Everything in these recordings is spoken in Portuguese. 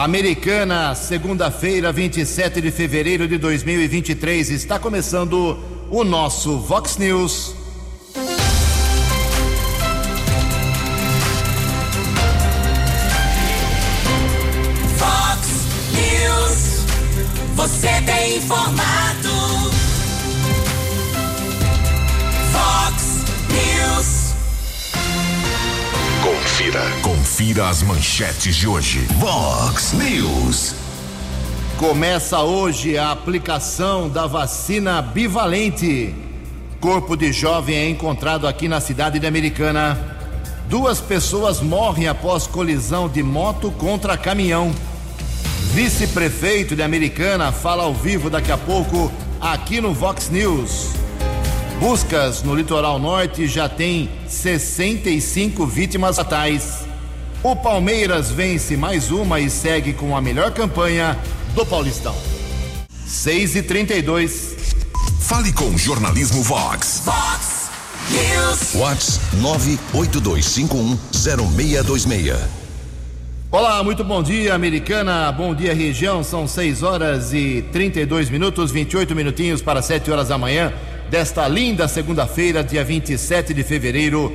Americana, segunda-feira, 27 de fevereiro de 2023, está começando o nosso Vox News. Vox News, você tem informado. Confira as manchetes de hoje. Vox News. Começa hoje a aplicação da vacina bivalente. Corpo de jovem é encontrado aqui na cidade de Americana. Duas pessoas morrem após colisão de moto contra caminhão. Vice-prefeito de Americana fala ao vivo daqui a pouco aqui no Vox News. Buscas no litoral norte já tem 65 vítimas fatais. O Palmeiras vence mais uma e segue com a melhor campanha do Paulistão. 6 e 32 Fale com o Jornalismo Vox. Vox News. Vox 982510626. Olá, muito bom dia, americana. Bom dia, região. São 6 horas e 32 minutos, 28 minutinhos para 7 horas da manhã desta linda segunda-feira, dia 27 de fevereiro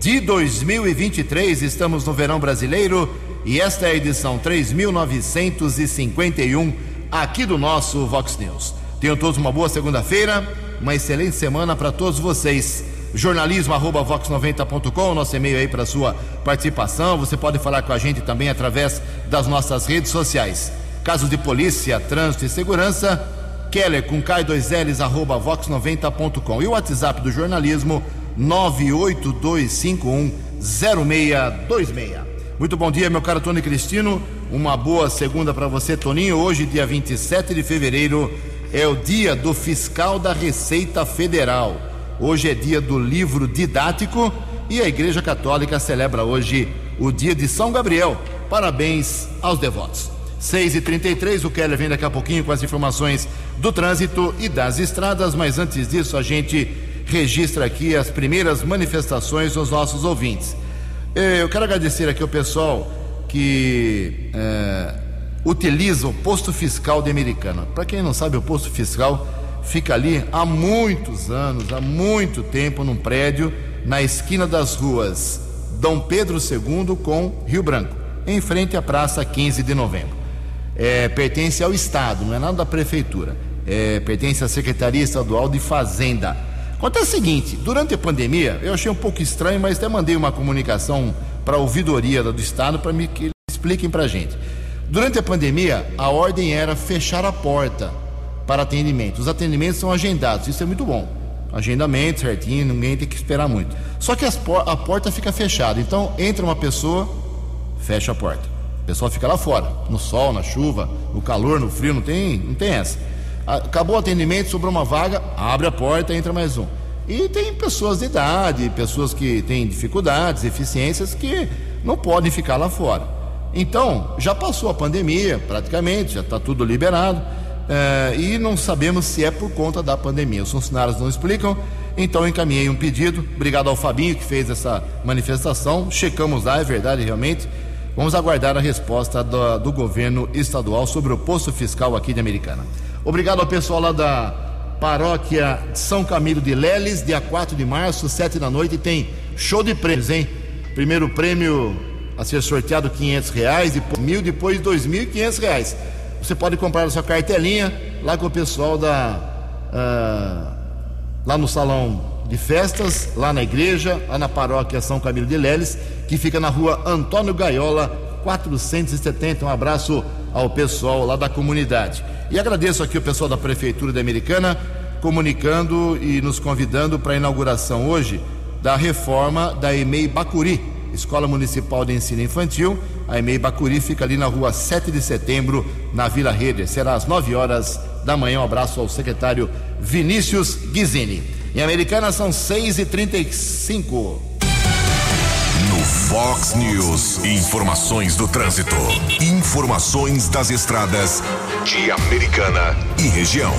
de 2023. Estamos no verão brasileiro e esta é a edição 3951 aqui do nosso Vox News. Tenham todos uma boa segunda-feira, uma excelente semana para todos vocês. Jornalismo arroba vox90.com, nosso e-mail aí para sua participação. Você pode falar com a gente também através das nossas redes sociais. Casos de polícia, trânsito e segurança, Keller com K2Ls arroba vox90.com. E o WhatsApp do jornalismo 982510626. Muito bom dia, meu caro Tony Cristino. Uma boa segunda para você, Toninho. Hoje, dia 27 de fevereiro, é o dia do fiscal da Receita Federal. Hoje é dia do livro didático e a Igreja Católica celebra hoje o dia de São Gabriel. Parabéns aos devotos. 6 e 33 o Keller vem daqui a pouquinho com as informações do trânsito e das estradas, mas antes disso a gente registra aqui as primeiras manifestações dos nossos ouvintes. Eu quero agradecer aqui o pessoal que é, utiliza o posto fiscal de Americana. Para quem não sabe, o posto fiscal fica ali há muitos anos, há muito tempo, num prédio na esquina das ruas Dom Pedro II com Rio Branco, em frente à Praça 15 de Novembro. É, pertence ao Estado, não é nada da Prefeitura. É, pertence à Secretaria Estadual de Fazenda. Acontece o seguinte: durante a pandemia, eu achei um pouco estranho, mas até mandei uma comunicação para a ouvidoria do Estado para que eles expliquem para a gente. Durante a pandemia, a ordem era fechar a porta para atendimento. Os atendimentos são agendados, isso é muito bom. Agendamento certinho, ninguém tem que esperar muito. Só que por a porta fica fechada, então entra uma pessoa, fecha a porta. O pessoal fica lá fora, no sol, na chuva, no calor, no frio, não tem, não tem essa. Acabou o atendimento, sobrou uma vaga, abre a porta, entra mais um. E tem pessoas de idade, pessoas que têm dificuldades, deficiências, que não podem ficar lá fora. Então, já passou a pandemia, praticamente, já está tudo liberado, eh, e não sabemos se é por conta da pandemia. Os funcionários não explicam, então encaminhei um pedido. Obrigado ao Fabinho que fez essa manifestação. Checamos lá, é verdade, realmente. Vamos aguardar a resposta do, do governo estadual sobre o posto fiscal aqui de Americana. Obrigado ao pessoal lá da paróquia São Camilo de Leles, dia 4 de março, 7 da noite, tem show de prêmios, hein? Primeiro prêmio a ser sorteado 500 reais, depois mil, depois 2.500 reais. Você pode comprar a sua cartelinha lá com o pessoal da uh, lá no salão de festas, lá na igreja, lá na paróquia São Camilo de Leles, que fica na rua Antônio Gaiola, 470. Um abraço ao pessoal lá da comunidade. E agradeço aqui o pessoal da Prefeitura da Americana comunicando e nos convidando para a inauguração hoje da reforma da EMEI Bacuri, Escola Municipal de Ensino Infantil. A EMEI Bacuri fica ali na rua 7 de setembro, na Vila Rede. Será às 9 horas da manhã. Um abraço ao secretário Vinícius Guizini. Em Americana são 6h35. Fox News, informações do trânsito. Informações das estradas de Americana e região.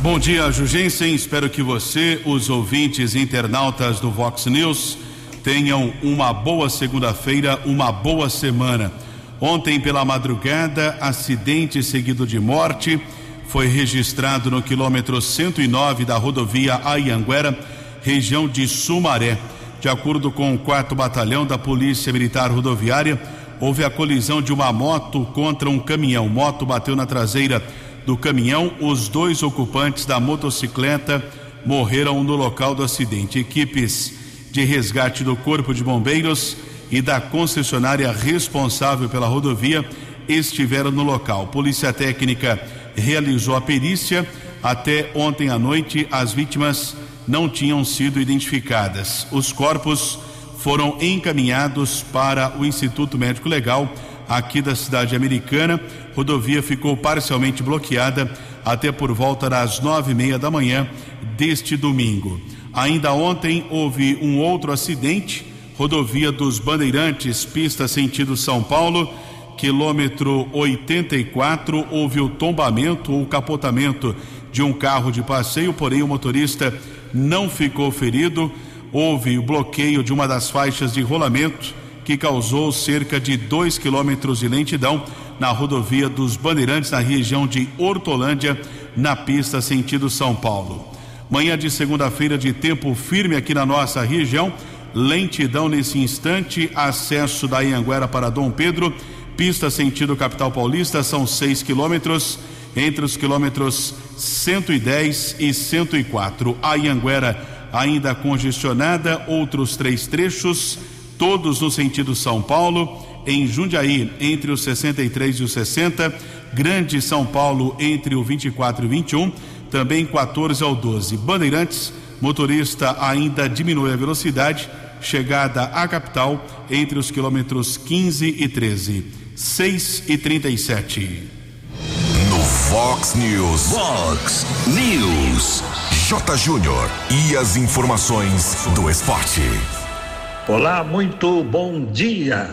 Bom dia, Jugensen. Espero que você, os ouvintes internautas do Vox News, tenham uma boa segunda-feira, uma boa semana. Ontem pela madrugada, acidente seguido de morte foi registrado no quilômetro 109 da rodovia Ayanguera, região de Sumaré. De acordo com o 4 Batalhão da Polícia Militar Rodoviária, houve a colisão de uma moto contra um caminhão. Moto bateu na traseira do caminhão. Os dois ocupantes da motocicleta morreram no local do acidente. Equipes de resgate do Corpo de Bombeiros e da concessionária responsável pela rodovia estiveram no local. Polícia Técnica realizou a perícia. Até ontem à noite, as vítimas não tinham sido identificadas. Os corpos foram encaminhados para o Instituto Médico Legal aqui da cidade americana. Rodovia ficou parcialmente bloqueada até por volta das nove e meia da manhã deste domingo. Ainda ontem houve um outro acidente, rodovia dos Bandeirantes, pista sentido São Paulo, quilômetro 84, houve o tombamento ou capotamento de um carro de passeio, porém o motorista não ficou ferido. Houve o bloqueio de uma das faixas de rolamento que causou cerca de 2 quilômetros de lentidão na rodovia dos Bandeirantes, na região de Hortolândia, na pista sentido São Paulo. Manhã de segunda-feira de tempo firme aqui na nossa região, lentidão nesse instante, acesso da Ianguera para Dom Pedro, pista sentido capital paulista, são 6 quilômetros entre os quilômetros 110 e 104. A Ianguera ainda congestionada, outros três trechos, todos no sentido São Paulo. Em Jundiaí, entre os 63 e os 60. Grande São Paulo, entre o 24 e o 21. Também 14 ao 12. Bandeirantes, motorista ainda diminui a velocidade. Chegada à capital, entre os quilômetros 15 e 13. 6 e 37. Fox News. Fox News. J. Júnior. E as informações do esporte. Olá, muito bom dia.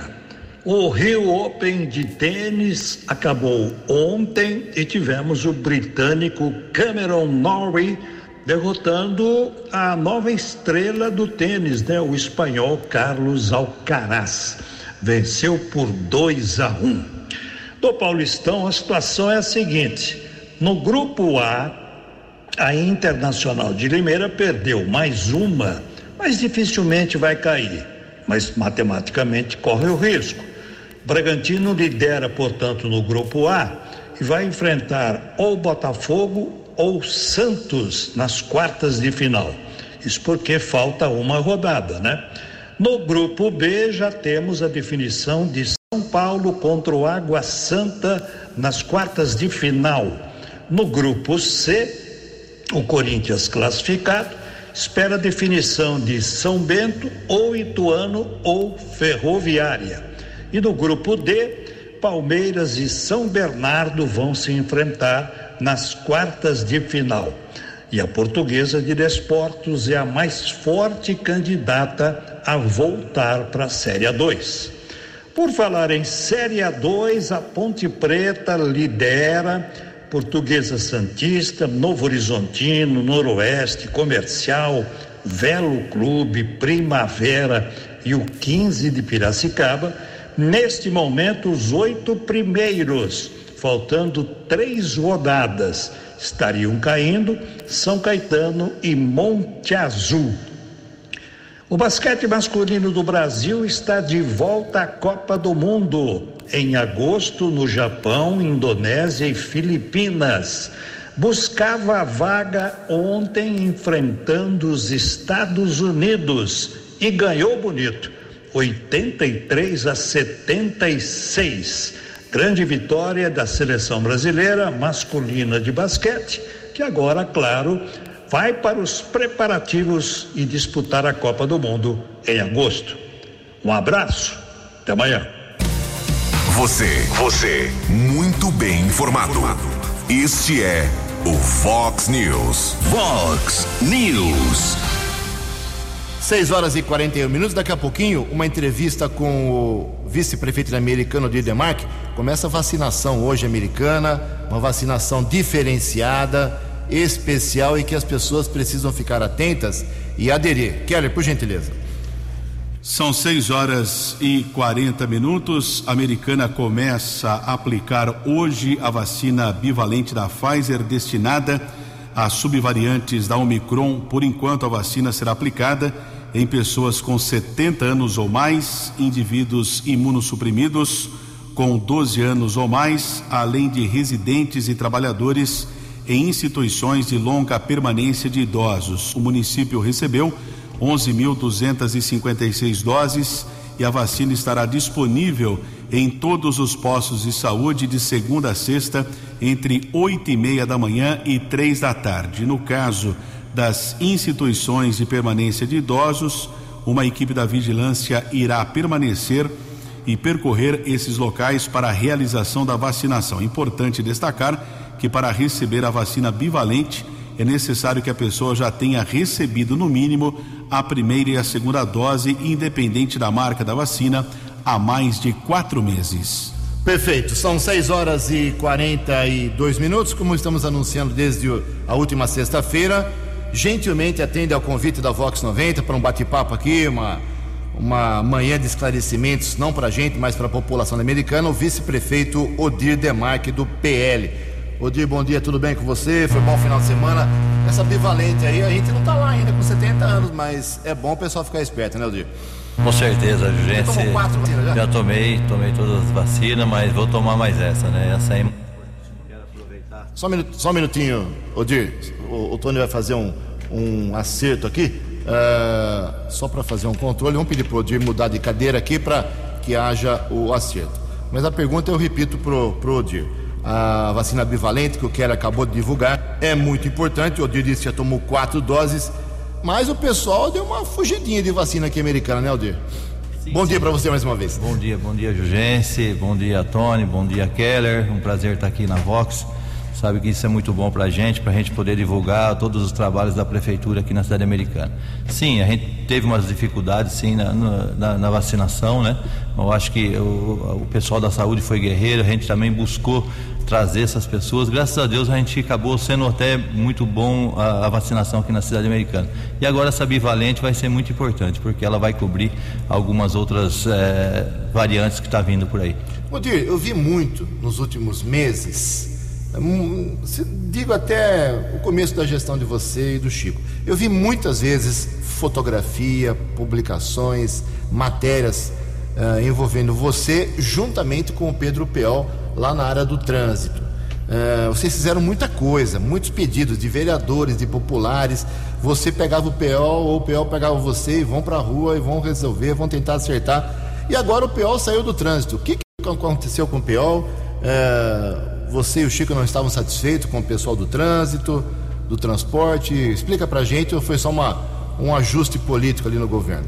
O Rio Open de tênis acabou ontem e tivemos o britânico Cameron Norrie derrotando a nova estrela do tênis, né? O espanhol Carlos Alcaraz. Venceu por 2 a 1. Um. Do Paulistão, a situação é a seguinte: no grupo A, a Internacional de Limeira perdeu mais uma, mas dificilmente vai cair, mas matematicamente corre o risco. Bragantino lidera, portanto, no grupo A e vai enfrentar ou Botafogo ou Santos nas quartas de final. Isso porque falta uma rodada, né? No grupo B já temos a definição de São Paulo contra o Água Santa nas quartas de final. No grupo C, o Corinthians classificado espera a definição de São Bento ou Ituano ou Ferroviária. E no grupo D, Palmeiras e São Bernardo vão se enfrentar nas quartas de final. E a portuguesa de Desportos é a mais forte candidata a voltar para a Série A2. Por falar em Série A2, a Ponte Preta lidera Portuguesa Santista, Novo Horizontino, Noroeste, Comercial, Velo Clube, Primavera e o 15 de Piracicaba. Neste momento, os oito primeiros, faltando três rodadas estariam caindo São Caetano e Monte Azul. O basquete masculino do Brasil está de volta à Copa do Mundo em agosto no Japão, Indonésia e Filipinas. Buscava a vaga ontem enfrentando os Estados Unidos e ganhou bonito, 83 a 76 Grande vitória da seleção brasileira masculina de basquete, que agora, claro, vai para os preparativos e disputar a Copa do Mundo em agosto. Um abraço, até amanhã. Você, você, muito bem informado. Este é o Fox News. Fox News. 6 horas e 41 minutos. Daqui a pouquinho, uma entrevista com o vice-prefeito americano de Demarque. Começa a vacinação hoje americana, uma vacinação diferenciada, especial e que as pessoas precisam ficar atentas e aderir. Keller, por gentileza. São 6 horas e 40 minutos. A americana começa a aplicar hoje a vacina bivalente da Pfizer destinada a subvariantes da Omicron. Por enquanto, a vacina será aplicada em pessoas com 70 anos ou mais, indivíduos imunossuprimidos com 12 anos ou mais, além de residentes e trabalhadores em instituições de longa permanência de idosos. O município recebeu 11.256 doses e a vacina estará disponível em todos os postos de saúde de segunda a sexta, entre oito e meia da manhã e três da tarde. No caso das instituições de permanência de idosos, uma equipe da vigilância irá permanecer e percorrer esses locais para a realização da vacinação. Importante destacar que para receber a vacina bivalente é necessário que a pessoa já tenha recebido no mínimo a primeira e a segunda dose, independente da marca da vacina, há mais de quatro meses. Perfeito, são 6 horas e 42 minutos, como estamos anunciando desde a última sexta-feira. Gentilmente atende ao convite da Vox 90 para um bate-papo aqui, uma, uma manhã de esclarecimentos, não para a gente, mas para a população americana, o vice-prefeito Odir Demarque, do PL. Odir, bom dia, tudo bem com você? Foi bom final de semana? Essa bivalente aí, a gente não está lá ainda com 70 anos, mas é bom o pessoal ficar esperto, né, Odir? Com certeza, gente. Você tomou quatro vacinas já? Já tomei, tomei todas as vacinas, mas vou tomar mais essa, né? Essa aí. Só um, minuto, só um minutinho, Odir. O, o Tony vai fazer um, um acerto aqui. Uh, só para fazer um controle, vamos pedir para o Odir mudar de cadeira aqui para que haja o acerto. Mas a pergunta eu repito para o Odir a vacina bivalente que o Keller acabou de divulgar é muito importante. O Odir disse que já tomou quatro doses, mas o pessoal deu uma fugidinha de vacina aqui americana, né, Odir? Sim, bom sim. dia para você mais uma vez. Bom dia, bom dia, Jugense, bom dia, Tony, bom dia, Keller. Um prazer estar aqui na Vox. Sabe que isso é muito bom para a gente, para a gente poder divulgar todos os trabalhos da prefeitura aqui na cidade americana. Sim, a gente teve umas dificuldades sim na, na, na vacinação, né? Eu acho que o, o, pessoal da saúde foi guerreiro, a gente também buscou trazer essas pessoas. Graças a Deus a gente acabou sendo até muito bom a, a vacinação aqui na cidade americana. E agora essa bivalente vai ser muito importante, porque ela vai cobrir algumas outras é, variantes que está vindo por aí. Odir, eu vi muito nos últimos meses digo até o começo da gestão de você e do Chico. Eu vi muitas vezes fotografia, publicações, matérias uh, envolvendo você juntamente com o Pedro Peol lá na área do trânsito. Uh, vocês fizeram muita coisa, muitos pedidos de vereadores, de populares. Você pegava o Peol ou o Peol pegava você e vão para a rua e vão resolver, vão tentar acertar. E agora o Peol saiu do trânsito. O que, que aconteceu com o Peol? Uh, você e o Chico não estavam satisfeitos com o pessoal do trânsito, do transporte? Explica pra gente ou foi só uma, um ajuste político ali no governo?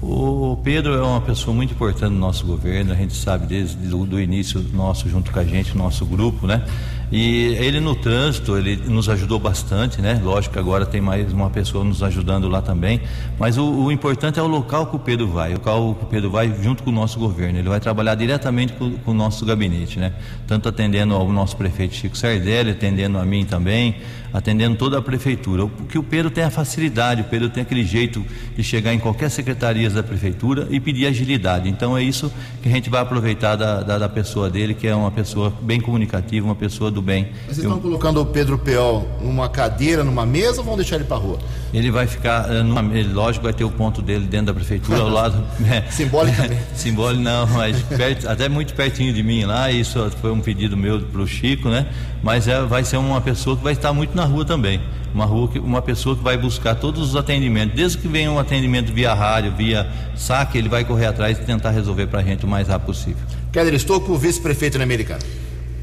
O Pedro é uma pessoa muito importante no nosso governo, a gente sabe desde o início nosso, junto com a gente, nosso grupo, né? E ele no trânsito, ele nos ajudou bastante, né? Lógico que agora tem mais uma pessoa nos ajudando lá também, mas o, o importante é o local que o Pedro vai, o local que o Pedro vai junto com o nosso governo, ele vai trabalhar diretamente com, com o nosso gabinete, né? Tanto atendendo ao nosso prefeito Chico Sardelli, atendendo a mim também, atendendo toda a prefeitura. Porque o Pedro tem a facilidade, o Pedro tem aquele jeito de chegar em qualquer secretaria da prefeitura e pedir agilidade. Então é isso que a gente vai aproveitar da, da, da pessoa dele, que é uma pessoa bem comunicativa, uma pessoa do bem. Mas vocês Eu... estão colocando o Pedro Peol numa cadeira, numa mesa ou vão deixar ele para rua? Ele vai ficar, eh, numa, ele, lógico, vai ter o ponto dele dentro da prefeitura, ao lado. É, Simbolicamente. Simbólico não, mas perto, até muito pertinho de mim lá. Isso foi um pedido meu para o Chico, né? Mas é, vai ser uma pessoa que vai estar muito na rua também. Uma rua que, uma pessoa que vai buscar todos os atendimentos, desde que venha um atendimento via rádio, via saque, ele vai correr atrás e tentar resolver para a gente o mais rápido possível. Keller Estocco, vice-prefeito na Americana.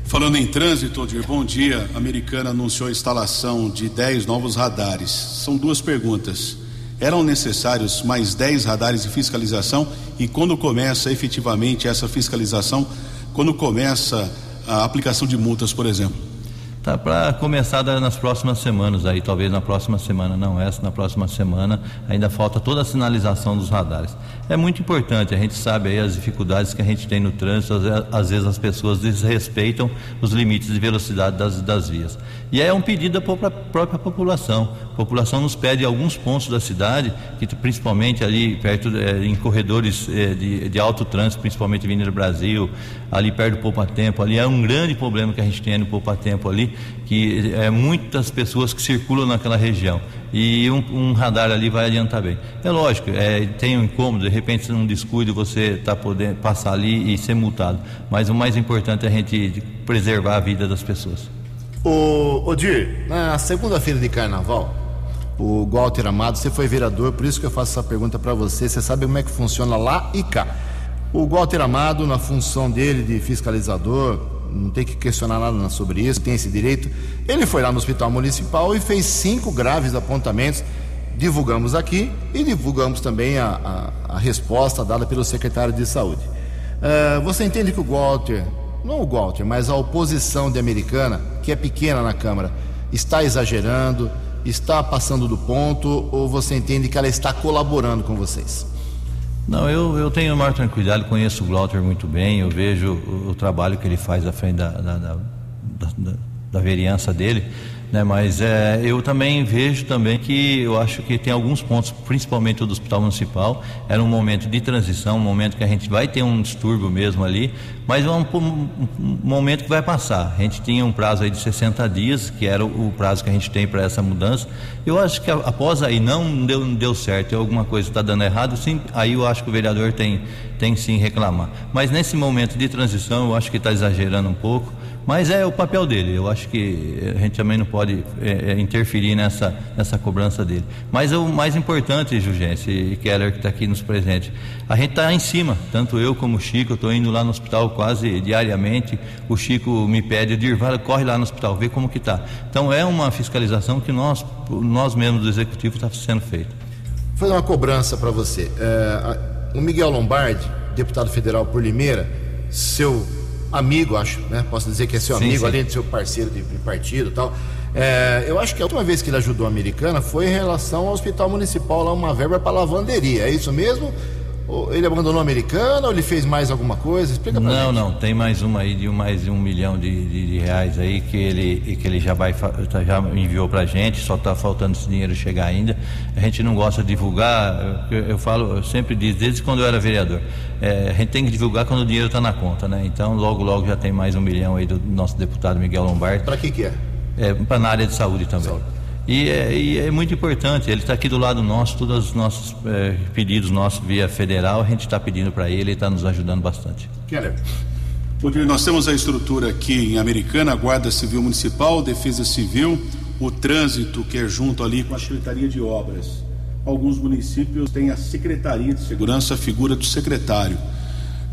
Falando em trânsito, Odir, bom dia. A Americana anunciou a instalação de 10 novos radares. São duas perguntas. Eram necessários mais 10 radares de fiscalização? E quando começa efetivamente essa fiscalização? Quando começa a aplicação de multas, por exemplo? Tá para começar nas próximas semanas aí, talvez na próxima semana, não essa, na próxima semana ainda falta toda a sinalização dos radares. É muito importante, a gente sabe aí as dificuldades que a gente tem no trânsito, às vezes as pessoas desrespeitam os limites de velocidade das, das vias. E é um pedido da própria população. A população nos pede alguns pontos da cidade, que principalmente ali perto, é, em corredores é, de, de, alto trânsito, principalmente Avenida Brasil, ali perto do Poupa Tempo, ali é um grande problema que a gente tem no Poupa Tempo ali, que é muitas pessoas que circulam naquela região e um, um radar ali vai adiantar bem. É lógico, é, tem um incômodo, de repente num descuido você está podendo passar ali e ser multado, mas o mais importante é a gente preservar a vida das pessoas. O Odir, na segunda-feira de carnaval, o Walter Amado, você foi vereador, por isso que eu faço essa pergunta para você. Você sabe como é que funciona lá e cá. O Walter Amado, na função dele de fiscalizador, não tem que questionar nada sobre isso, tem esse direito. Ele foi lá no hospital municipal e fez cinco graves apontamentos. Divulgamos aqui e divulgamos também a, a, a resposta dada pelo secretário de saúde. Uh, você entende que o Walter, não o Walter, mas a oposição de Americana, que é pequena na Câmara, está exagerando, está passando do ponto, ou você entende que ela está colaborando com vocês? Não, eu, eu tenho maior tranquilidade, conheço o Glauter muito bem, eu vejo o, o trabalho que ele faz à frente da, da, da, da, da vereança dele né? Mas é, eu também vejo também que eu acho que tem alguns pontos, principalmente o do Hospital Municipal, era um momento de transição, um momento que a gente vai ter um distúrbio mesmo ali, mas é um, um, um momento que vai passar. A gente tinha um prazo aí de 60 dias, que era o, o prazo que a gente tem para essa mudança. Eu acho que após aí não deu, não deu certo, alguma coisa está dando errado, sim, aí eu acho que o vereador tem, tem sim reclamar. Mas nesse momento de transição, eu acho que está exagerando um pouco. Mas é o papel dele. Eu acho que a gente também não pode é, é, interferir nessa, nessa cobrança dele. Mas o mais importante, Jugência e Keller, que está aqui nos presente, a gente está em cima, tanto eu como o Chico. Eu estou indo lá no hospital quase diariamente. O Chico me pede, de ir, corre lá no hospital, vê como que está. Então é uma fiscalização que nós, nós mesmos do executivo está sendo feita. Vou fazer uma cobrança para você. É, o Miguel Lombardi, deputado federal por Limeira, seu amigo, acho, né? Posso dizer que é seu sim, amigo, sim. além de seu parceiro de, de partido e tal. É, eu acho que a última vez que ele ajudou a americana foi em relação ao hospital municipal, lá uma verba para lavanderia. É isso mesmo? Ele abandonou a americana ou ele fez mais alguma coisa? Explica pra Não, gente. não, tem mais uma aí de mais de um milhão de, de, de, reais aí que ele, que ele já vai tá, já enviou pra gente, só está faltando esse dinheiro chegar ainda. A gente não gosta de divulgar, eu, eu falo, eu sempre diz, desde quando eu era vereador, é, a gente tem que divulgar quando o dinheiro está na conta, né? Então logo logo já tem mais um milhão aí do nosso deputado Miguel Lombardi. Para que que é? É, para na área de saúde também. Saúde. E é, e é, muito importante, ele está aqui do lado nosso, todos os nossos é, pedidos nossos via federal, a gente está pedindo para ele, ele está nos ajudando bastante. Keller. Nós temos a estrutura aqui em Americana, a Guarda Civil Municipal, Defesa Civil, o trânsito que é junto ali com a Secretaria de Obras. Alguns municípios têm a Secretaria de Segurança, a figura do secretário.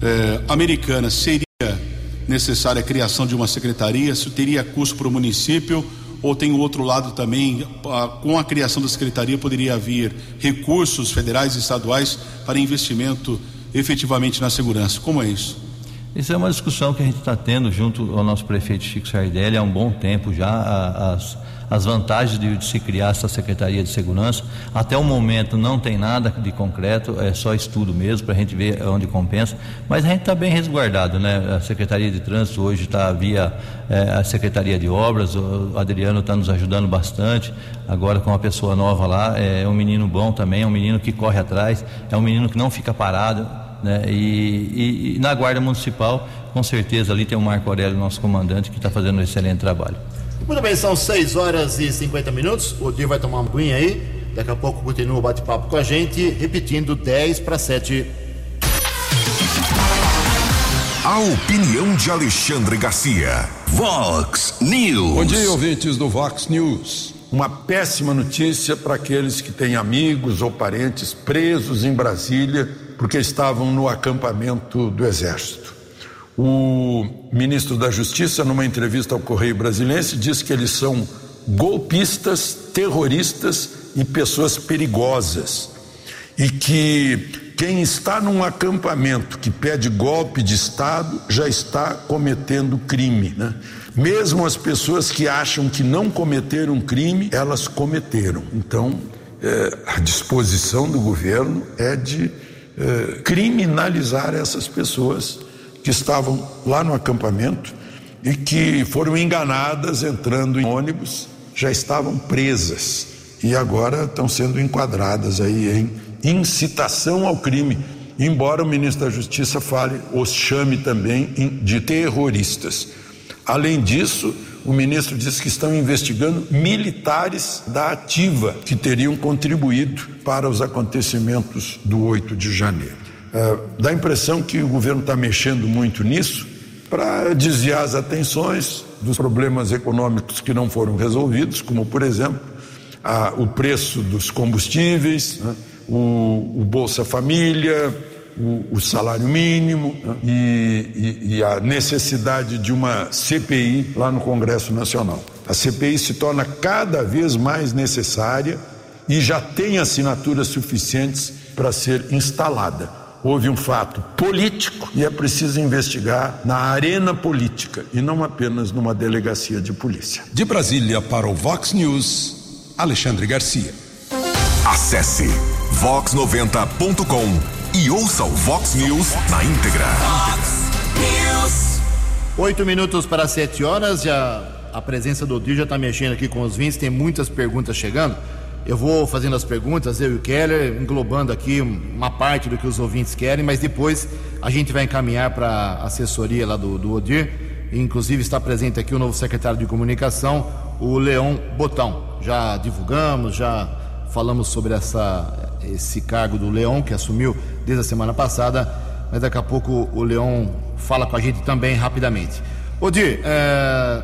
É, Americana, seria necessária a criação de uma secretaria? Isso teria custo para o município? Ou tem o outro lado também, com a criação da secretaria poderia haver recursos federais e estaduais para investimento efetivamente na segurança. Como é isso? Isso é uma discussão que a gente está tendo junto ao nosso prefeito Chico Sardelli há um bom tempo já. As, as vantagens de, de, se criar essa Secretaria de Segurança. Até o momento não tem nada de concreto, é só estudo mesmo para a gente ver onde compensa. Mas a gente está bem resguardado, né? A Secretaria de Trânsito hoje está via é, a Secretaria de Obras, o Adriano está nos ajudando bastante. Agora com uma pessoa nova lá, é um menino bom também, é um menino que corre atrás, é um menino que não fica parado. Né? E, e, e na Guarda Municipal, com certeza ali tem o Marco Aurélio, nosso comandante, que está fazendo um excelente trabalho. Muito bem, são 6 horas e 50 minutos. O dia vai tomar uma aguinha aí. Daqui a pouco continua o bate-papo com a gente, repetindo 10 para 7. A opinião de Alexandre Garcia. Vox News. Bom dia, ouvintes do Vox News. Uma péssima notícia para aqueles que têm amigos ou parentes presos em Brasília porque estavam no acampamento do Exército. O ministro da Justiça, numa entrevista ao Correio Brasilense, diz que eles são golpistas, terroristas e pessoas perigosas. E que quem está num acampamento que pede golpe de Estado já está cometendo crime. Né? Mesmo as pessoas que acham que não cometeram crime, elas cometeram. Então, é, a disposição do governo é de é, criminalizar essas pessoas que estavam lá no acampamento e que foram enganadas entrando em ônibus, já estavam presas e agora estão sendo enquadradas aí em incitação ao crime, embora o ministro da Justiça fale, os chame também de terroristas. Além disso, o ministro disse que estão investigando militares da ativa que teriam contribuído para os acontecimentos do 8 de janeiro. É, dá a impressão que o governo está mexendo muito nisso para desviar as atenções dos problemas econômicos que não foram resolvidos, como, por exemplo, a, o preço dos combustíveis, né? o, o, Bolsa Família, o, o salário mínimo né? e, e, e a necessidade de uma CPI lá no Congresso Nacional. A CPI se torna cada vez mais necessária e já tem assinaturas suficientes para ser instalada. Houve um fato político e é preciso investigar na arena política e não apenas numa delegacia de polícia. De Brasília para o Vox News. Alexandre Garcia. Acesse vox90.com e ouça o Vox News na íntegra. News. Oito minutos para sete horas, já a presença do Dio já está mexendo aqui com os vinhos, tem muitas perguntas chegando. Eu vou fazendo as perguntas, eu e o Keller, englobando aqui uma parte do que os ouvintes querem, mas depois a gente vai encaminhar para a assessoria lá do, do Odir. Inclusive está presente aqui o novo secretário de comunicação, o Leão Botão. Já divulgamos, já falamos sobre essa, esse cargo do Leão, que assumiu desde a semana passada, mas daqui a pouco o Leão fala com a gente também rapidamente. Odir, é,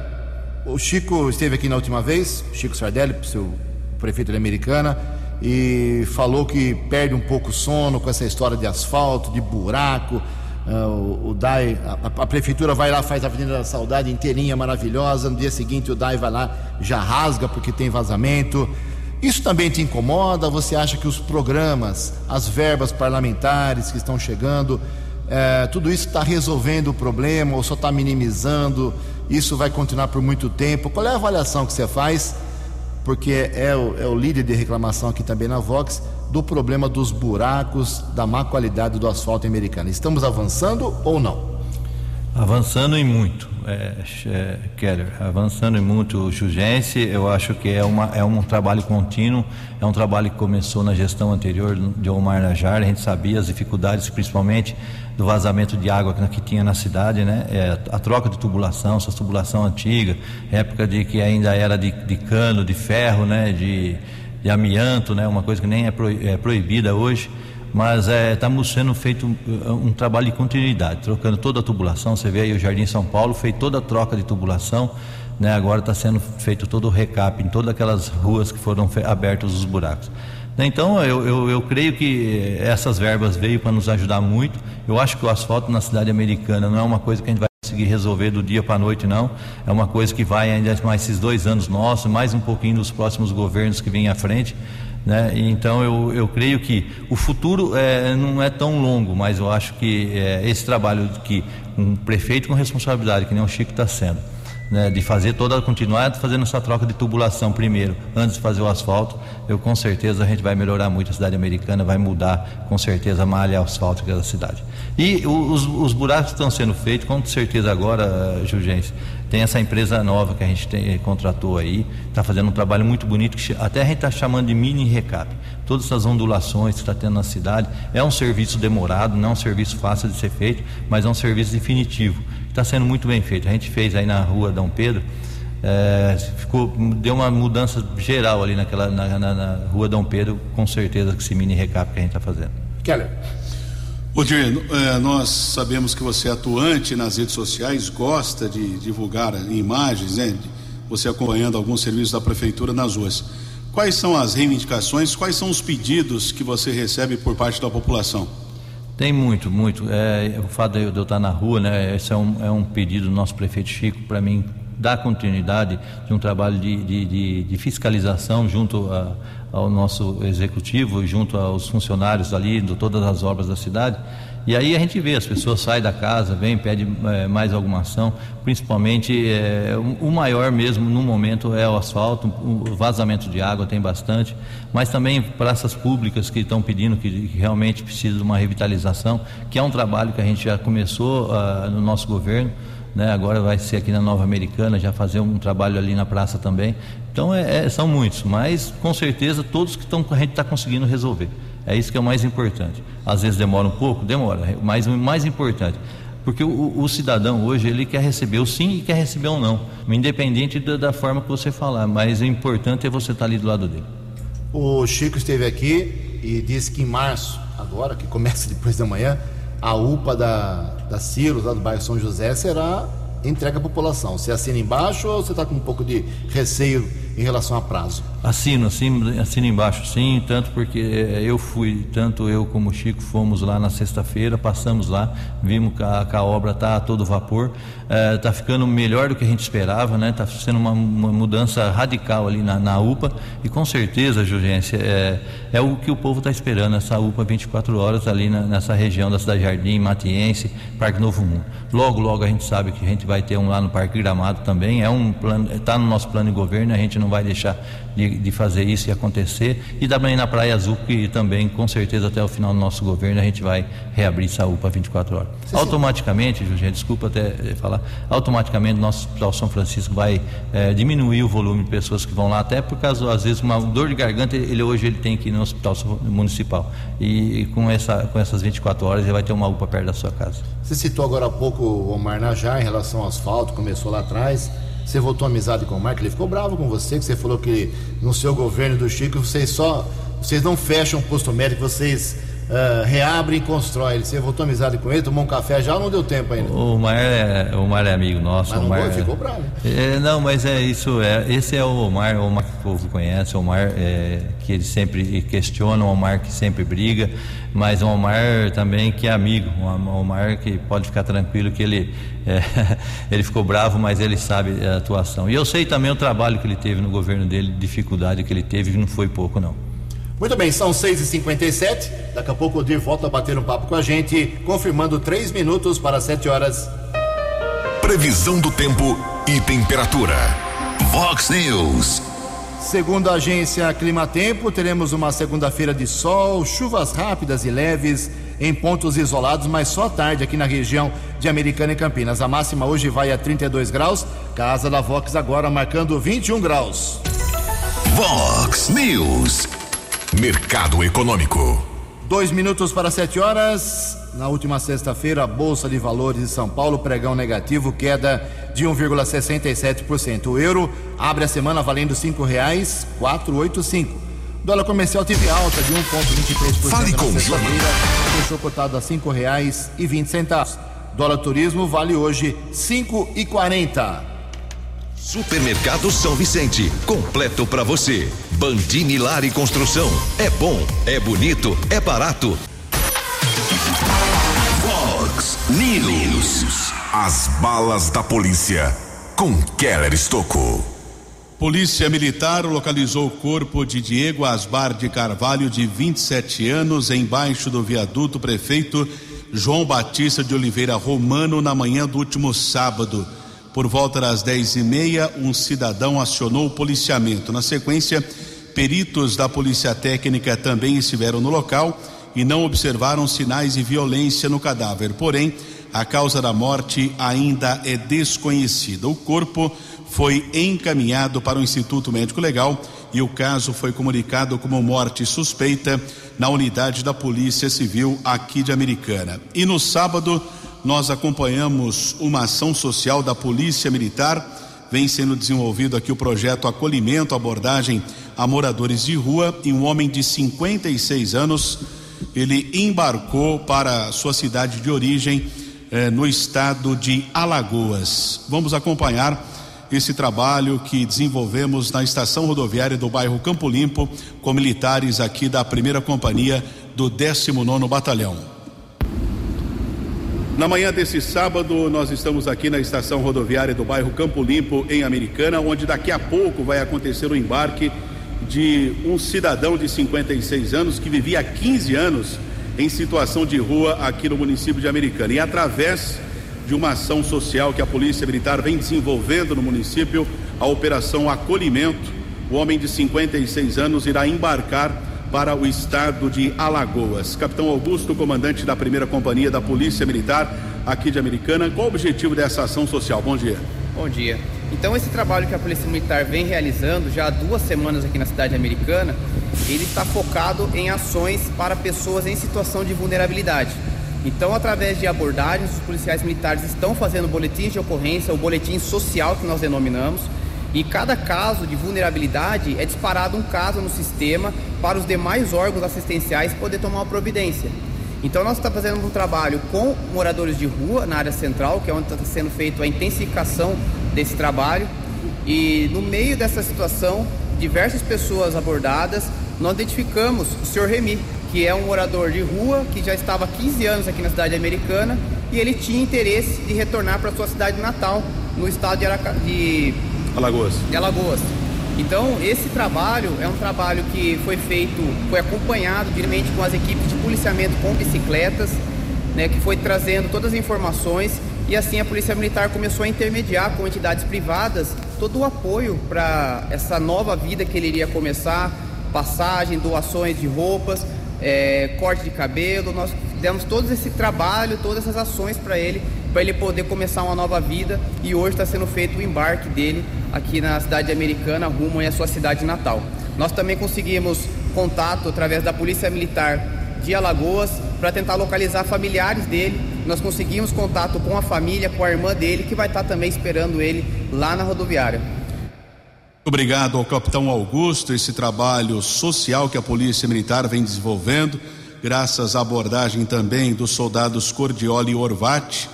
o Chico esteve aqui na última vez, Chico Sardelli, seu prefeito de Americana, e falou que perde um pouco o sono com essa história de asfalto, de buraco, Uh, o DAI, a, a, prefeitura vai lá, faz a Avenida da Saudade inteirinha, maravilhosa. No dia seguinte, o DAI vai lá, já rasga porque tem vazamento. Isso também te incomoda? Você acha que os programas, as verbas parlamentares que estão chegando, é, tudo isso está resolvendo o problema ou só está minimizando? Isso vai continuar por muito tempo? Qual é a avaliação que você faz? Porque é, o, é o líder de reclamação aqui também na Vox do problema dos buracos, da má qualidade do asfalto americano. Estamos avançando ou não? Avançando em muito, é, é, Keller, avançando em muito, Jugense, eu acho que é, uma, é um trabalho contínuo, é um trabalho que começou na gestão anterior de Omar Najar, a gente sabia as dificuldades, principalmente do vazamento de água que tinha na cidade, né? É, a troca de tubulação, essa tubulação antiga, época de que ainda era de, de cano, de ferro, né? De, de amianto, né? Uma coisa que nem é, é proibida hoje, mas estamos é, sendo feito um, um, trabalho de continuidade, trocando toda a tubulação. Você vê aí o Jardim São Paulo fez toda a troca de tubulação, né? Agora está sendo feito todo o recap em todas aquelas ruas que foram abertos os buracos. Então, eu, eu, eu, creio que essas verbas veio para nos ajudar muito. Eu acho que o asfalto na cidade americana não é uma coisa que a gente vai conseguir resolver do dia para a noite, não. É uma coisa que vai ainda mais esses dois anos nossos, mais um pouquinho dos próximos governos que vêm à frente. Né? Então eu, eu creio que o futuro é, não é tão longo, mas eu acho que é, esse trabalho que um prefeito com responsabilidade, que nem o Chico está sendo, né, de fazer toda, continuar fazendo essa troca de tubulação primeiro, antes de fazer o asfalto, eu com certeza a gente vai melhorar muito a cidade americana, vai mudar com certeza a malha asfáltica da cidade. E os, os buracos estão sendo feitos, com certeza agora, Jurgência, tem essa empresa nova que a gente tem, contratou aí, está fazendo um trabalho muito bonito, que até a gente está chamando de mini recap. Todas essas ondulações que está tendo na cidade, é um serviço demorado, não é um serviço fácil de ser feito, mas é um serviço definitivo está sendo muito bem feito. A gente fez aí na rua Dom Pedro, é, ficou, deu uma mudança geral ali naquela, na, na, na, rua Dom Pedro, com certeza com esse mini recap que a gente está fazendo. Keller. Odir, é, nós sabemos que você é atuante nas redes sociais, gosta de divulgar imagens, né? Você acompanhando alguns serviços da prefeitura nas ruas. Quais são as reivindicações, quais são os pedidos que você recebe por parte da população? Tem muito, muito. É, o fato de eu, estar na rua, né? Esse é um, é um pedido do nosso prefeito Chico para mim dar continuidade de um trabalho de, de, de, de fiscalização junto a, ao nosso executivo, junto aos funcionários ali de todas as obras da cidade. E aí a gente vê, as pessoas saem da casa, vêm, pedem é, mais alguma ação, principalmente é, o maior mesmo no momento é o asfalto, o vazamento de água tem bastante, mas também praças públicas que estão pedindo que, que realmente precisa de uma revitalização, que é um trabalho que a gente já começou uh, no nosso governo. Né, agora vai ser aqui na Nova Americana, já fazer um trabalho ali na praça também. Então é, é, são muitos, mas com certeza todos que estão a gente está conseguindo resolver. É isso que é o mais importante. Às vezes demora um pouco, demora, mas o mais importante. Porque o, o, cidadão hoje ele quer receber o sim e quer receber o não, independente da, da forma que você falar. Mas o importante é você estar ali do lado dele. O Chico esteve aqui e disse que em março, agora que começa depois da manhã, a UPA da, da Ciros, lá do bairro São José, será entregue à população. Você assina embaixo ou você está com um pouco de receio em relação a prazo? Assino, assino, assino embaixo sim, tanto porque eh, eu fui, tanto eu como o Chico fomos lá na sexta-feira, passamos lá, vimos que a, que a obra está a todo vapor, está eh, ficando melhor do que a gente esperava, né? Está sendo uma, uma, mudança radical ali na, na UPA e com certeza, Jurgência, é, é o que o povo está esperando, essa UPA 24 horas ali na, nessa região da Cidade Jardim, Matiense, Parque Novo Mundo. Logo, logo a gente sabe que a gente vai ter um lá no Parque Gramado também, é um plano, está no nosso plano de governo, a gente não vai deixar de, de fazer isso e acontecer. E também na Praia Azul, que também, com certeza, até o final do nosso governo, a gente vai reabrir essa UPA 24 horas. Sim, automaticamente, Júlio, desculpa até eh, falar, automaticamente nosso Hospital São Francisco vai é, diminuir o volume de pessoas que vão lá, até por causa, às vezes, uma dor de garganta, ele hoje ele tem que ir no Hospital Municipal. E, e com, essa, com essas 24 horas ele vai ter uma UPA perto da sua casa. Você citou agora há pouco o Omar Najá em relação ao asfalto, começou lá atrás. Você voltou amizade com o Marco, ele ficou bravo com você, que você falou que no seu governo do Chico vocês só. Vocês não fecham posto médico, vocês uh, reabre e constrói. Você voltou amizade com ele, tomou um café já ou não deu tempo ainda? O Omar é, o é amigo nosso. Mas o Omar não ficou bravo. É, não, mas é isso. É, esse é o Omar, o Omar que o povo conhece, o Omar é, que ele sempre questiona, o Omar que sempre briga, mas o Omar também que é amigo, o Omar que pode ficar tranquilo que ele, é, ele ficou bravo, mas ele sabe a atuação. E eu sei também o trabalho que ele teve no governo dele, dificuldade que ele teve, não foi pouco não. Muito bem, são 6h57. Daqui a pouco o Dir volta a bater um papo com a gente, confirmando 3 minutos para 7 horas. Previsão do tempo e temperatura. Vox News. Segundo a agência Climatempo, teremos uma segunda-feira de sol, chuvas rápidas e leves em pontos isolados, mas só tarde aqui na região de Americana e Campinas. A máxima hoje vai a 32 graus, casa da Vox agora marcando 21 graus. Vox News. Mercado Econômico. Dois minutos para sete horas. Na última sexta-feira, a Bolsa de Valores de São Paulo pregão negativo, queda de 1,67%. O euro abre a semana valendo cinco reais quatro oito cinco. Dólar comercial teve alta de 1,23% Fale na sexta-feira, fechou cotado a cinco reais e vinte centavos. Dólar turismo vale hoje cinco e quarenta. Supermercado São Vicente, completo para você. Bandini Lar e Construção. É bom, é bonito, é barato. Fox News. As balas da polícia com Keller Estocou. Polícia Militar localizou o corpo de Diego Asbar de Carvalho, de 27 anos, embaixo do viaduto prefeito João Batista de Oliveira Romano, na manhã do último sábado. Por volta das dez e meia, um cidadão acionou o policiamento. Na sequência, peritos da Polícia Técnica também estiveram no local e não observaram sinais de violência no cadáver. Porém, a causa da morte ainda é desconhecida. O corpo foi encaminhado para o Instituto Médico Legal e o caso foi comunicado como morte suspeita na unidade da Polícia Civil aqui de Americana. E no sábado, nós acompanhamos uma ação social da Polícia Militar. Vem sendo desenvolvido aqui o projeto Acolhimento, abordagem a moradores de rua e um homem de 56 anos. Ele embarcou para sua cidade de origem eh, no estado de Alagoas. Vamos acompanhar esse trabalho que desenvolvemos na estação rodoviária do bairro Campo Limpo com militares aqui da primeira companhia do 19 Batalhão. Na manhã desse sábado, nós estamos aqui na estação rodoviária do bairro Campo Limpo, em Americana, onde daqui a pouco vai acontecer o embarque de um cidadão de 56 anos que vivia há 15 anos em situação de rua aqui no município de Americana. E através de uma ação social que a Polícia Militar vem desenvolvendo no município, a Operação Acolhimento, o homem de 56 anos irá embarcar para o estado de Alagoas. Capitão Augusto, comandante da primeira companhia da Polícia Militar aqui de Americana, qual o objetivo dessa ação social? Bom dia. Bom dia. Então esse trabalho que a Polícia Militar vem realizando já há duas semanas aqui na cidade americana, ele está focado em ações para pessoas em situação de vulnerabilidade. Então, através de abordagens, os policiais militares estão fazendo boletins de ocorrência, o boletim social que nós denominamos, e cada caso de vulnerabilidade é disparado um caso no sistema para os demais órgãos assistenciais poder tomar uma providência. Então nós estamos fazendo um trabalho com moradores de rua na área central, que é onde está sendo feita a intensificação desse trabalho. E no meio dessa situação, diversas pessoas abordadas, nós identificamos o senhor Remy, que é um morador de rua que já estava há 15 anos aqui na cidade americana e ele tinha interesse de retornar para sua cidade natal, no estado de, Araca... de Alagoas. De Alagoas. Então, esse trabalho é um trabalho que foi feito, foi acompanhado diretamente com as equipes de policiamento com bicicletas, né, que foi trazendo todas as informações e assim a Polícia Militar começou a intermediar com entidades privadas todo o apoio para essa nova vida que ele iria começar, passagem, doações de roupas, é, corte de cabelo, nós demos todo esse trabalho, todas essas ações para ele, para ele poder começar uma nova vida e hoje está sendo feito o embarque dele aqui na cidade americana, rumo à sua cidade natal. Nós também conseguimos contato através da Polícia Militar de Alagoas para tentar localizar familiares dele. Nós conseguimos contato com a família, com a irmã dele, que vai estar tá também esperando ele lá na rodoviária. Obrigado ao capitão Augusto, esse trabalho social que a Polícia Militar vem desenvolvendo, graças à abordagem também dos soldados Cordioli e Orvati,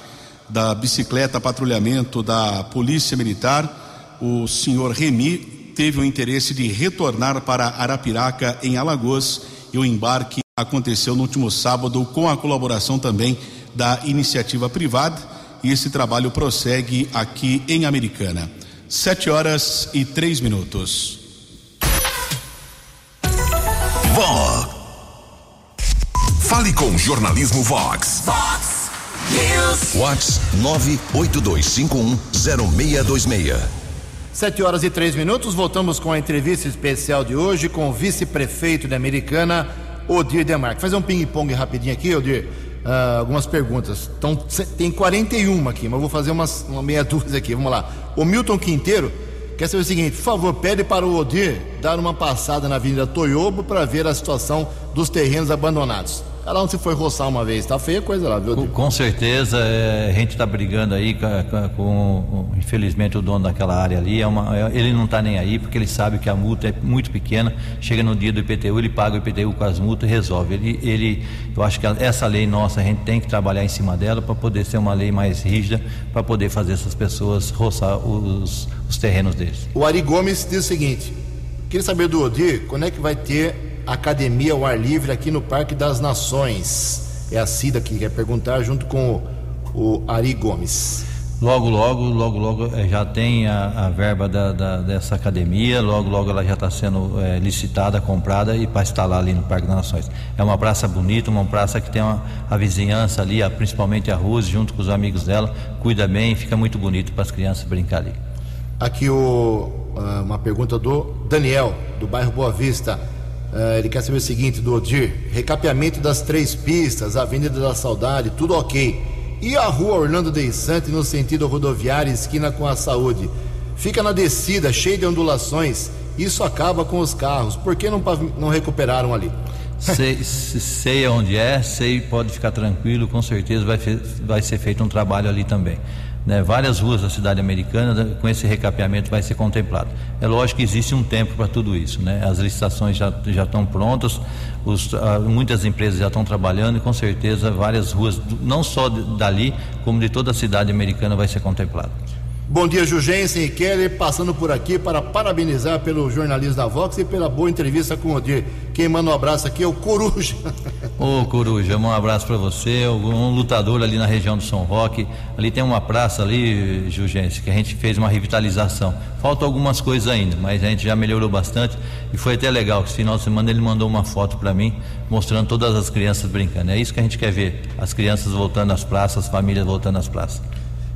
da bicicleta patrulhamento da Polícia Militar, o senhor Remy teve o interesse de retornar para Arapiraca, em Alagoas, e o embarque aconteceu no último sábado com a colaboração também da iniciativa privada, e esse trabalho prossegue aqui em Americana. Sete horas e três minutos. Vox. Fale com Jornalismo Vox. Vox News. Vox nove oito dois cinco um zero meia dois meia. Sete horas e três minutos, voltamos com a entrevista especial de hoje com o vice-prefeito de Americana, Odir Demarque. Fazer um ping-pong rapidinho aqui, Odir uh, algumas perguntas. Então, tem 41 aqui, mas vou fazer umas, uma meia dúvida aqui. Vamos lá. O Milton Quinteiro quer saber o seguinte: por favor, pede para o Odir dar uma passada na Avenida Toyobo para ver a situação dos terrenos abandonados. Cada um se foi roçar uma vez, tá feia a coisa lá, viu? Com, com certeza, é, a gente está brigando aí com, com, infelizmente, o dono daquela área ali. É uma, é, ele não está nem aí, porque ele sabe que a multa é muito pequena. Chega no dia do IPTU, ele paga o IPTU com as multas e resolve. Ele, ele, eu acho que essa lei nossa, a gente tem que trabalhar em cima dela para poder ser uma lei mais rígida, para poder fazer essas pessoas roçar os, os terrenos deles. O Ari Gomes diz o seguinte: queria saber do Odir, quando é que vai ter academia ao ar livre aqui no Parque das Nações. É a Cida que quer perguntar junto com o, o Ari Gomes. Logo, logo, logo, logo eh, já tem a, a verba da, da, dessa academia, logo, logo ela já está sendo é, licitada, comprada e para instalar ali no Parque das Nações. É uma praça bonita, uma praça que tem uma, a vizinhança ali, a, principalmente a Rose, junto com os amigos dela, cuida bem, fica muito bonito para as crianças brincar ali. Aqui o, ah, uma pergunta do Daniel, do bairro Boa Vista. Uh, ele quer saber o seguinte do Odir: recapeamento das três pistas, Avenida da Saudade, tudo ok. E a rua Orlando de Sante no sentido rodoviário, esquina com a saúde? Fica na descida, cheia de ondulações. Isso acaba com os carros. Por que não, não recuperaram ali? Sei, sei onde é, sei, pode ficar tranquilo, com certeza vai, vai ser feito um trabalho ali também né, várias ruas da cidade americana né, com esse recapeamento vai ser contemplado. É lógico que existe um tempo para tudo isso, né? As licitações já, já estão prontas, os, uh, muitas empresas já estão trabalhando e com certeza várias ruas, não só dali, como de toda a cidade americana vai ser contemplado. Bom dia, Jugensen e Keller, passando por aqui para parabenizar pelo jornalismo da Vox e pela boa entrevista com o Odir. Quem manda um abraço aqui é o Coruja. Ô Coruja, um abraço para você, um lutador ali na região do São Roque. Ali tem uma praça ali, Jurgência, que a gente fez uma revitalização. Faltam algumas coisas ainda, mas a gente já melhorou bastante e foi até legal. Que esse final de semana ele mandou uma foto para mim mostrando todas as crianças brincando. É isso que a gente quer ver: as crianças voltando às praças, as famílias voltando às praças.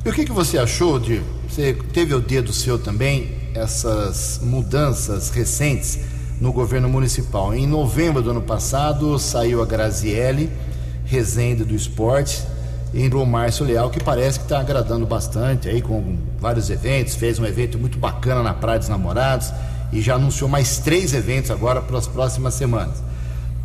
E o que, que você achou de. Você teve o dedo seu também, essas mudanças recentes no governo municipal. Em novembro do ano passado saiu a Graziele, Rezende do Esporte, e entrou o Márcio Leal, que parece que está agradando bastante aí com vários eventos, fez um evento muito bacana na Praia dos Namorados e já anunciou mais três eventos agora para as próximas semanas.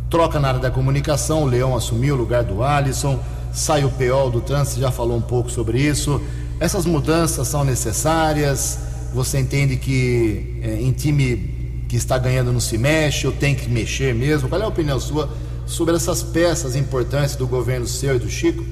Troca na área da comunicação, o Leão assumiu o lugar do Alisson, sai o PO do trânsito, já falou um pouco sobre isso. Essas mudanças são necessárias? Você entende que é, em time que está ganhando não se mexe ou tem que mexer mesmo? Qual é a opinião sua sobre essas peças importantes do governo seu e do Chico?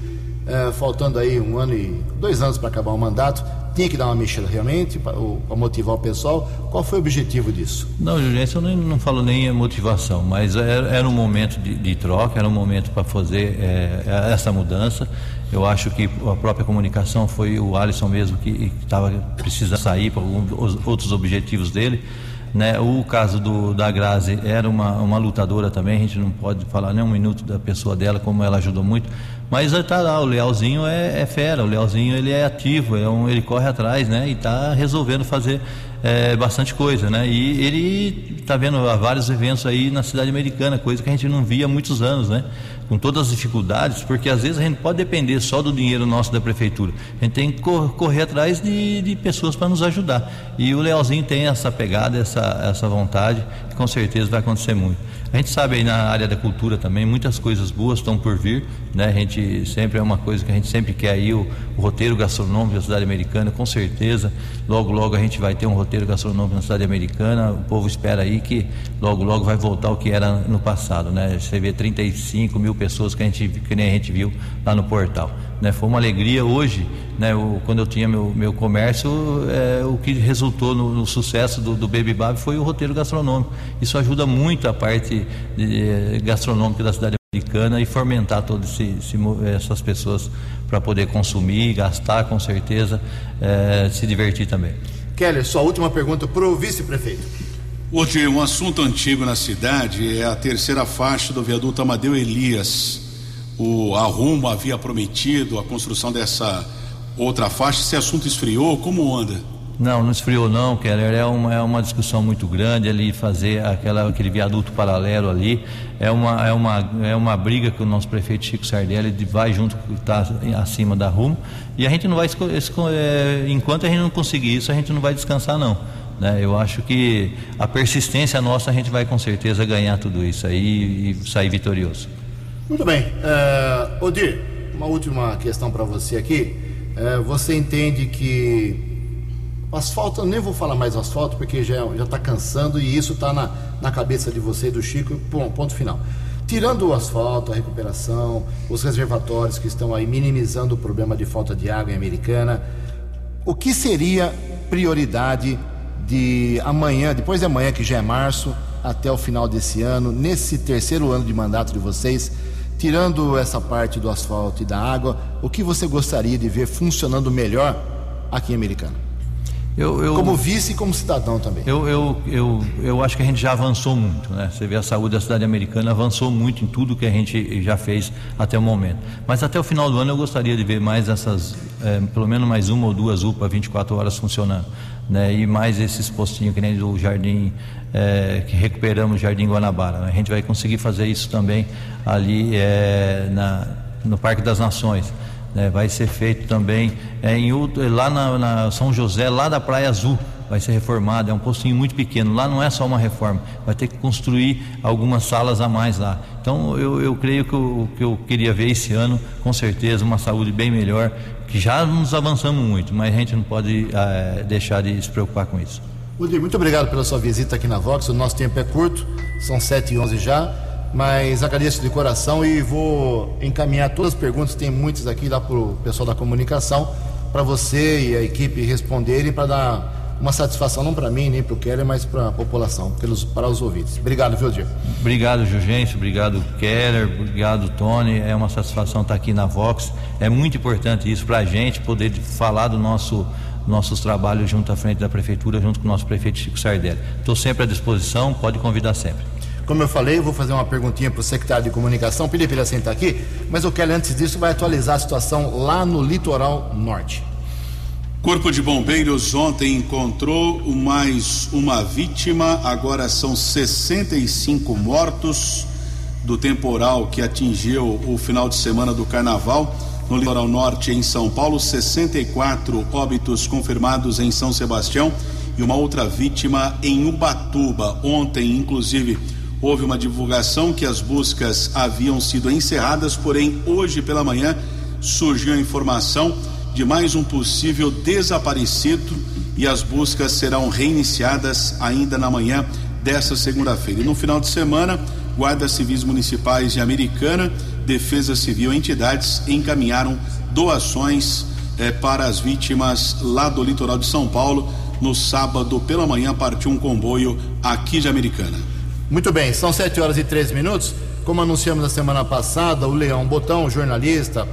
É, faltando aí um ano e dois anos para acabar o mandato, tinha que dar uma mexida realmente para motivar o pessoal. Qual foi o objetivo disso? Não, Juliano, eu não, não falo nem a motivação, mas era, era um momento de, de, troca, era um momento para fazer é, essa mudança. Eu acho que a própria comunicação foi o Alisson mesmo que estava precisando sair para outros objetivos dele. Né? O caso do, da Grazi era uma, uma lutadora também, a gente não pode falar nem um minuto da pessoa dela, como ela ajudou muito. Mas está lá, o Lealzinho é, é, fera, o Lealzinho ele é ativo, é um, ele corre atrás, né? E está resolvendo fazer é, bastante coisa, né? E ele está vendo vários eventos aí na cidade americana, coisa que a gente não via há muitos anos, né? Com todas as dificuldades, porque às vezes a gente pode depender só do dinheiro nosso da prefeitura. A gente tem que correr atrás de, de pessoas para nos ajudar. E o Lealzinho tem essa pegada, essa, essa vontade, que com certeza vai acontecer muito. A gente sabe aí na área da cultura também, muitas coisas boas estão por vir, né? A gente sempre é uma coisa que a gente sempre quer aí, o, o roteiro gastronômico da cidade americana, com certeza. Logo, logo a gente vai ter um roteiro gastronômico na cidade americana. O povo espera aí que logo, logo vai voltar o que era no passado, né? Você vê 35 mil pessoas que, a gente, que nem a gente viu lá no portal. Né? Foi uma alegria hoje, né? O, quando eu tinha meu, meu comércio, é, o que resultou no, no sucesso do, do, Baby Bab foi o roteiro gastronômico. Isso ajuda muito a parte de, gastronômica da cidade americana e fomentar todas essas pessoas para poder consumir, gastar com certeza, é, se divertir também. Keller, sua última pergunta para o vice-prefeito. Hoje, um assunto antigo na cidade é a terceira faixa do viaduto Amadeu Elias o Arrumo havia prometido a construção dessa outra faixa. Esse assunto esfriou? Como anda? Não, não esfriou não, Keller. É uma, é uma discussão muito grande ali, fazer aquela, aquele viaduto paralelo ali. É uma, é, uma, é uma briga que o nosso prefeito Chico Sardelli vai junto, está acima da Rumo. E a gente não vai, é, enquanto a gente não conseguir isso, a gente não vai descansar não. Né? Eu acho que a persistência nossa, a gente vai com certeza ganhar tudo isso aí e sair vitorioso. Muito bem. Uh, Odir, uma última questão para você aqui. Uh, você entende que asfalto, eu nem vou falar mais asfalto porque já está cansando e isso está na, na cabeça de você e do Chico, bom, ponto final. Tirando o asfalto, a recuperação, os reservatórios que estão aí minimizando o problema de falta de água em Americana, o que seria prioridade de amanhã, depois de amanhã, que já é março, até o final desse ano, nesse terceiro ano de mandato de vocês? Tirando essa parte do asfalto e da água, o que você gostaria de ver funcionando melhor aqui em Americana? Eu, eu, como vice e como cidadão também. Eu, eu, eu, eu acho que a gente já avançou muito, né? Você vê a saúde da cidade americana avançou muito em tudo que a gente já fez até o momento. Mas até o final do ano eu gostaria de ver mais essas, é, pelo menos mais uma ou duas UPA 24 horas funcionando né? E mais esses postinhos que nem do Jardim, é, que recuperamos o Jardim Guanabara. Né? A gente vai conseguir fazer isso também ali é, na, no Parque das Nações. Né? Vai ser feito também é, em, lá na, na São José, lá da Praia Azul vai ser reformado, é um postinho muito pequeno. Lá não é só uma reforma, vai ter que construir algumas salas a mais lá. Então eu, eu creio que o que eu queria ver esse ano, com certeza, uma saúde bem melhor, já nos avançamos muito, mas a gente não pode é, deixar de se preocupar com isso. Udir, muito obrigado pela sua visita aqui na Vox. O nosso tempo é curto, são 7 e 11 já, mas agradeço de coração e vou encaminhar todas as perguntas, tem muitas aqui lá para o pessoal da comunicação, para você e a equipe responderem, para dar uma satisfação não para mim, nem para o Keller, mas para a população, pelos, para os ouvintes. Obrigado, viu, Diego? Obrigado, Jurgêncio, obrigado, Keller, obrigado, Tony. É uma satisfação estar aqui na Vox. É muito importante isso para a gente poder falar do nosso nossos trabalhos junto à frente da prefeitura, junto com o nosso prefeito Chico Sardelli. Estou sempre à disposição, pode convidar sempre. Como eu falei, eu vou fazer uma perguntinha para o secretário de comunicação, pedir para ele sentar aqui, mas o Kelly, antes disso, vai atualizar a situação lá no litoral norte. Corpo de Bombeiros ontem encontrou mais uma vítima, agora são 65 mortos do temporal que atingiu o final de semana do carnaval no litoral norte em São Paulo, 64 óbitos confirmados em São Sebastião e uma outra vítima em Ubatuba. Ontem, inclusive, houve uma divulgação que as buscas haviam sido encerradas, porém, hoje pela manhã surgiu a informação de mais um possível desaparecido e as buscas serão reiniciadas ainda na manhã desta segunda-feira. E no final de semana, guardas civis municipais de Americana, Defesa Civil e entidades encaminharam doações eh, para as vítimas lá do litoral de São Paulo. No sábado pela manhã partiu um comboio aqui de Americana. Muito bem, são 7 horas e 13 minutos. Como anunciamos na semana passada, o Leão Botão, jornalista,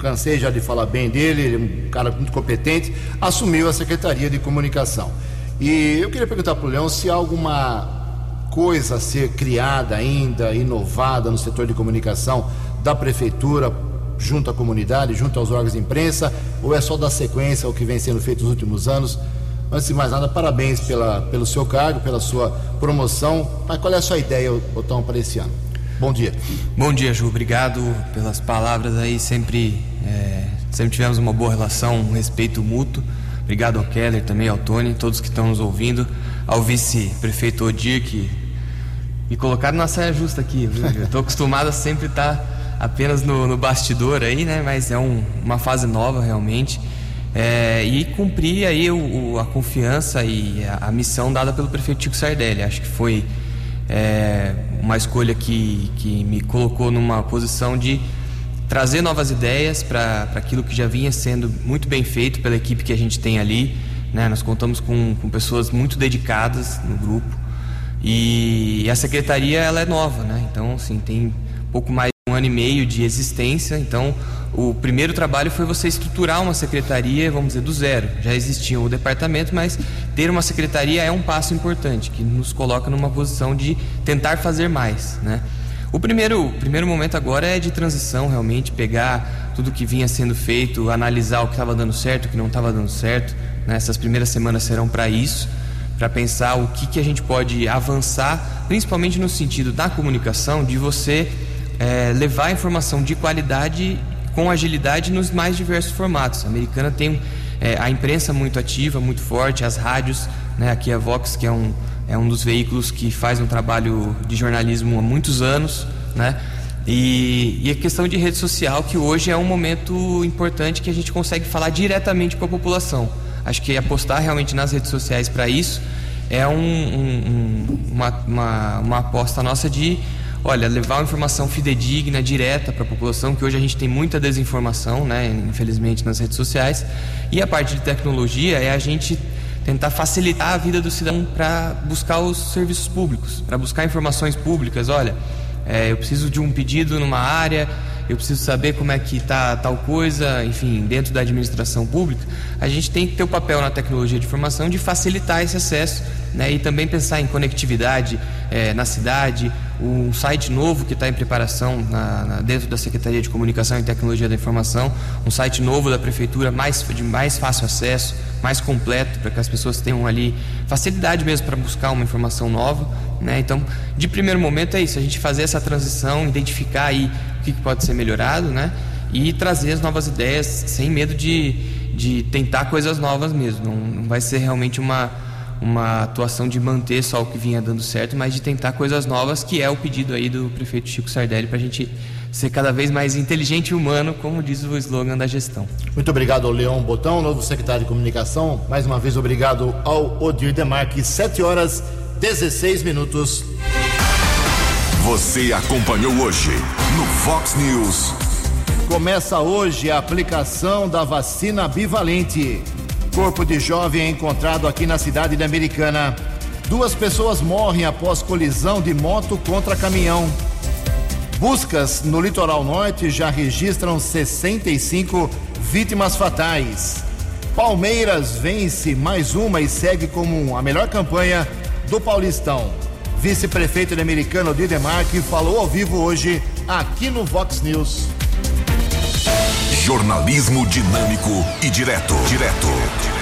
cansei já de falar bem dele, ele é um cara muito competente, assumiu a Secretaria de Comunicação. E eu queria perguntar para o Leão se há alguma coisa a ser criada ainda, inovada no setor de comunicação da Prefeitura, junto à comunidade, junto aos órgãos de imprensa, ou é só dar sequência ao que vem sendo feito nos últimos anos? Antes de mais nada, parabéns pela, pelo seu cargo, pela sua promoção. Mas qual é a sua ideia, Otão, para esse ano? Bom dia. Bom dia, Ju. Obrigado pelas palavras aí. Sempre, é, sempre tivemos uma boa relação, um respeito mútuo. Obrigado ao Keller, também ao Tony, todos que estão nos ouvindo, ao vice-prefeito Odir, que me colocaram na saia justa aqui. Estou acostumado a sempre estar tá apenas no, no, bastidor aí, né? Mas é um, uma fase nova realmente. É, e cumprir aí o, o, a confiança e a, a, missão dada pelo prefeito Chico Sardelli. Acho que foi é, uma escolha que, que me colocou numa posição de trazer novas ideias para aquilo que já vinha sendo muito bem feito pela equipe que a gente tem ali. Né? Nós contamos com, com pessoas muito dedicadas no grupo e a secretaria ela é nova, né? então assim, tem pouco mais de um ano e meio de existência. Então o primeiro trabalho foi você estruturar uma secretaria, vamos dizer, do zero. Já existia o departamento, mas ter uma secretaria é um passo importante, que nos coloca numa posição de tentar fazer mais. Né? O primeiro, o primeiro momento agora é de transição, realmente, pegar tudo que vinha sendo feito, analisar o que estava dando certo, o que não estava dando certo. Né? Essas primeiras semanas serão para isso, para pensar o que, que a gente pode avançar, principalmente no sentido da comunicação, de você é, levar informação de qualidade com agilidade nos mais diversos formatos. A americana tem é, a imprensa muito ativa, muito forte, as rádios, né, aqui a Vox, que é um, é um dos veículos que faz um trabalho de jornalismo há muitos anos, né? E, e, a questão de rede social, que hoje é um momento importante que a gente consegue falar diretamente com a população. Acho que apostar realmente nas redes sociais para isso é um, um, uma, uma, uma aposta nossa de olha, levar uma informação fidedigna, direta para a população, que hoje a gente tem muita desinformação, né, infelizmente, nas redes sociais. E a parte de tecnologia é a gente tentar facilitar a vida do cidadão para buscar os serviços públicos, para buscar informações públicas. Olha, é, eu preciso de um pedido numa área, eu preciso saber como é que está tal coisa, enfim, dentro da administração pública, a gente tem que ter o papel na tecnologia de informação de facilitar esse acesso né, e também pensar em conectividade é, na cidade, um site novo que está em preparação na, na, dentro da Secretaria de Comunicação e Tecnologia da Informação, um site novo da Prefeitura, mais, de mais fácil acesso, mais completo, para que as pessoas tenham ali facilidade mesmo para buscar uma informação nova. Né? Então, de primeiro momento é isso, a gente fazer essa transição, identificar aí o que, que pode ser melhorado né? e trazer as novas ideias sem medo de, de tentar coisas novas mesmo. Não, não vai ser realmente uma uma atuação de manter só o que vinha dando certo, mas de tentar coisas novas, que é o pedido aí do prefeito Chico Sardelli para a gente ser cada vez mais inteligente e humano, como diz o slogan da gestão. Muito obrigado ao Leão Botão, novo secretário de comunicação. Mais uma vez, obrigado ao Odir Demarque. 7 horas 16 minutos. Você acompanhou hoje no Fox News. Começa hoje a aplicação da vacina bivalente. Corpo de jovem é encontrado aqui na cidade de Americana. Duas pessoas morrem após colisão de moto contra caminhão. Buscas no litoral norte já registram 65 vítimas fatais. Palmeiras vence mais uma e segue como a melhor campanha do Paulistão. Vice-prefeito de Americano Didemarque falou ao vivo hoje aqui no Vox News. Jornalismo dinâmico e direto. Direto.